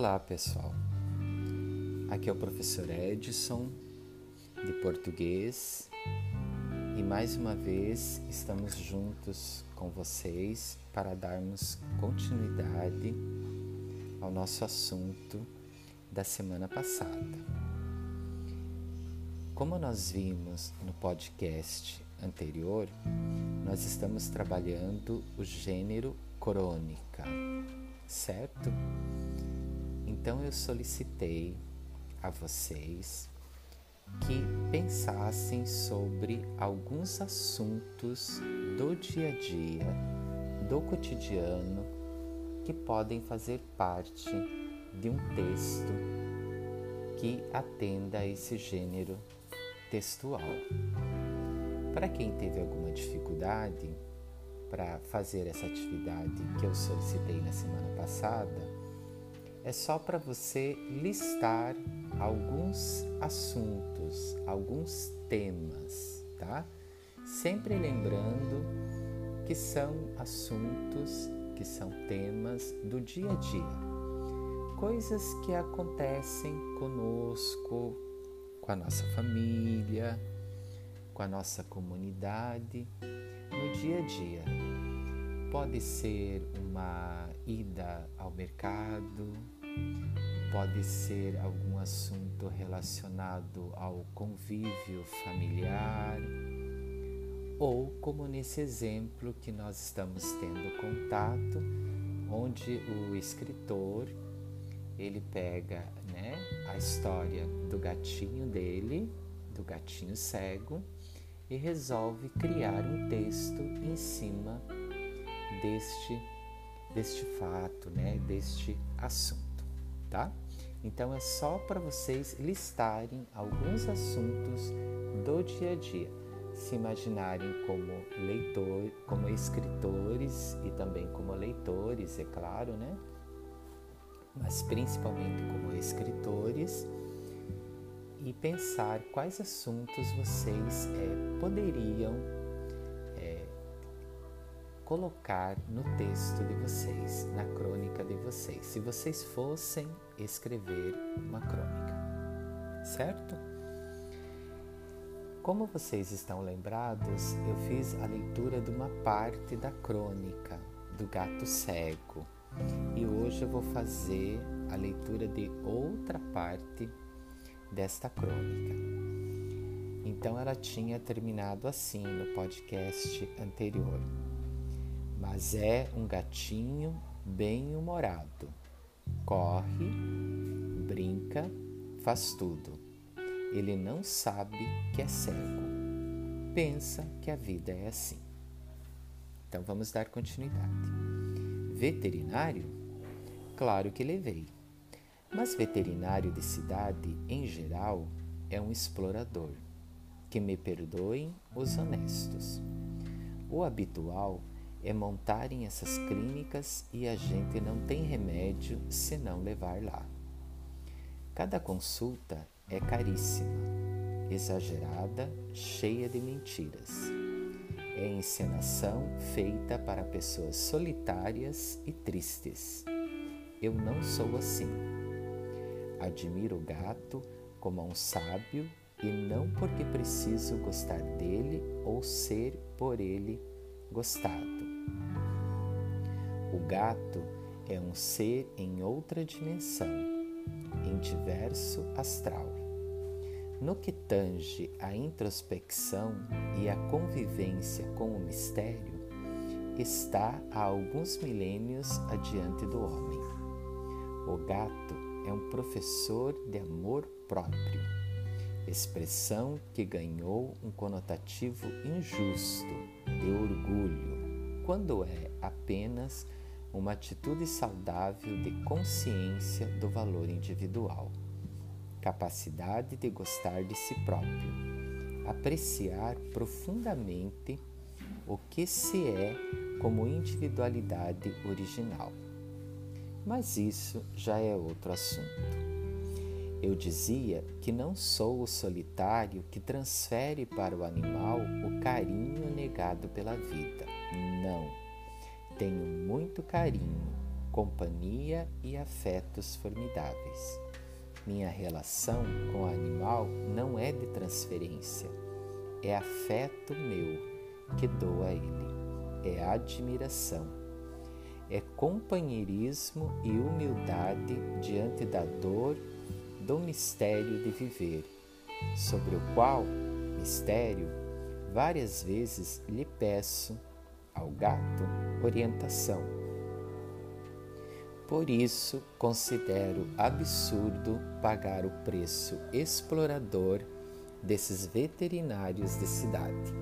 Olá, pessoal. Aqui é o professor Edson, de português, e mais uma vez estamos juntos com vocês para darmos continuidade ao nosso assunto da semana passada. Como nós vimos no podcast anterior, nós estamos trabalhando o gênero crônica, certo? Então eu solicitei a vocês que pensassem sobre alguns assuntos do dia a dia, do cotidiano, que podem fazer parte de um texto que atenda a esse gênero textual. Para quem teve alguma dificuldade para fazer essa atividade que eu solicitei na semana passada, é só para você listar alguns assuntos, alguns temas, tá? Sempre lembrando que são assuntos, que são temas do dia a dia. Coisas que acontecem conosco, com a nossa família, com a nossa comunidade, no dia a dia. Pode ser uma ida ao mercado, pode ser algum assunto relacionado ao convívio familiar, ou como nesse exemplo que nós estamos tendo contato, onde o escritor ele pega né, a história do gatinho dele, do gatinho cego, e resolve criar um texto em cima deste, deste fato, né, deste assunto tá? Então é só para vocês listarem alguns assuntos do dia a dia, se imaginarem como leitor, como escritores e também como leitores, é claro, né? Mas principalmente como escritores e pensar quais assuntos vocês é, poderiam colocar no texto de vocês, na crônica de vocês, se vocês fossem escrever uma crônica, certo? Como vocês estão lembrados, eu fiz a leitura de uma parte da crônica do gato cego e hoje eu vou fazer a leitura de outra parte desta crônica. Então ela tinha terminado assim no podcast anterior mas é um gatinho bem-humorado. Corre, brinca, faz tudo. Ele não sabe que é cego. Pensa que a vida é assim. Então vamos dar continuidade. Veterinário? Claro que levei. Mas veterinário de cidade, em geral, é um explorador. Que me perdoem os honestos. O habitual é montarem essas clínicas e a gente não tem remédio se não levar lá. Cada consulta é caríssima, exagerada, cheia de mentiras. É encenação feita para pessoas solitárias e tristes. Eu não sou assim. Admiro o gato como um sábio e não porque preciso gostar dele ou ser por ele gostado. O gato é um ser em outra dimensão, em diverso astral. No que tange à introspecção e à convivência com o mistério, está há alguns milênios adiante do homem. O gato é um professor de amor próprio, expressão que ganhou um conotativo injusto de orgulho, quando é apenas uma atitude saudável de consciência do valor individual, capacidade de gostar de si próprio, apreciar profundamente o que se é como individualidade original. Mas isso já é outro assunto. Eu dizia que não sou o solitário que transfere para o animal o carinho negado pela vida. Não tenho muito carinho, companhia e afetos formidáveis. Minha relação com o animal não é de transferência, é afeto meu que dou a ele, é admiração, é companheirismo e humildade diante da dor do mistério de viver, sobre o qual, mistério, várias vezes lhe peço ao gato orientação. Por isso, considero absurdo pagar o preço explorador desses veterinários de cidade.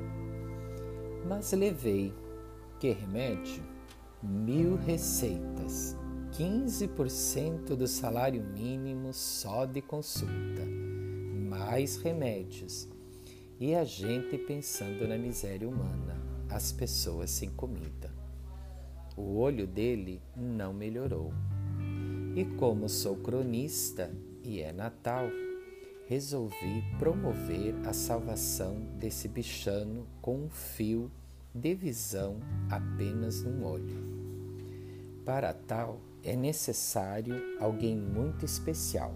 Mas levei, que remédio? Mil receitas, 15% do salário mínimo só de consulta, mais remédios, e a gente pensando na miséria humana, as pessoas sem comida. O olho dele não melhorou. E como sou cronista e é Natal, resolvi promover a salvação desse bichano com um fio de visão apenas num olho. Para tal, é necessário alguém muito especial.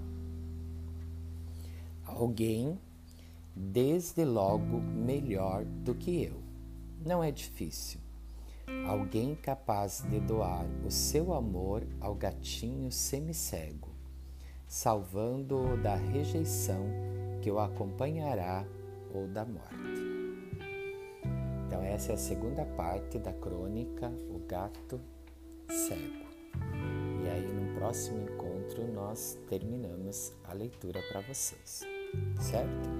Alguém, desde logo, melhor do que eu. Não é difícil. Alguém capaz de doar o seu amor ao gatinho semicego salvando-o da rejeição que o acompanhará ou da morte. Então, essa é a segunda parte da crônica O Gato Cego. Próximo encontro, nós terminamos a leitura para vocês, certo?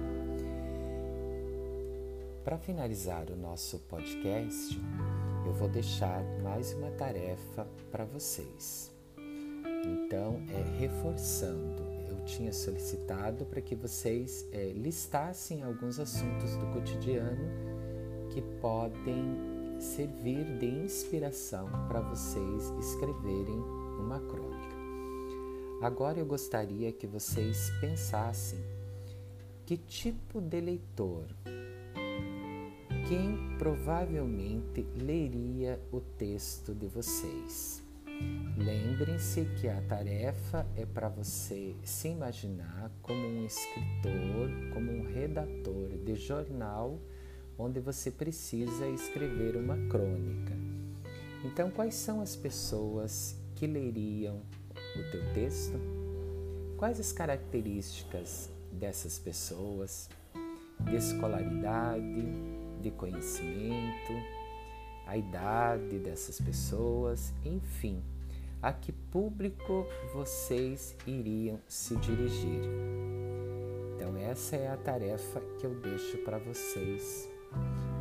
Para finalizar o nosso podcast, eu vou deixar mais uma tarefa para vocês. Então, é, reforçando, eu tinha solicitado para que vocês é, listassem alguns assuntos do cotidiano que podem servir de inspiração para vocês escreverem uma crônica. Agora eu gostaria que vocês pensassem que tipo de leitor, quem provavelmente leria o texto de vocês. Lembrem-se que a tarefa é para você se imaginar como um escritor, como um redator de jornal onde você precisa escrever uma crônica. Então, quais são as pessoas que leriam o teu texto? Quais as características dessas pessoas? De escolaridade, de conhecimento, a idade dessas pessoas, enfim, a que público vocês iriam se dirigir. Então, essa é a tarefa que eu deixo para vocês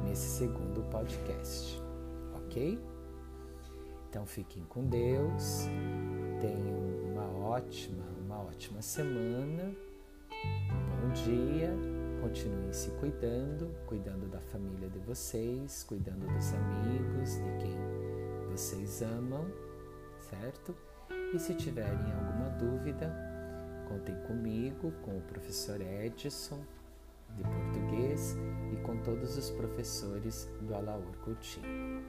nesse segundo podcast, ok? Então, fiquem com Deus, tenham uma ótima, uma ótima semana, bom dia Continuem se cuidando, cuidando da família de vocês, cuidando dos amigos, de quem vocês amam, certo? E se tiverem alguma dúvida, contem comigo, com o professor Edson de português e com todos os professores do Alaor Coutinho.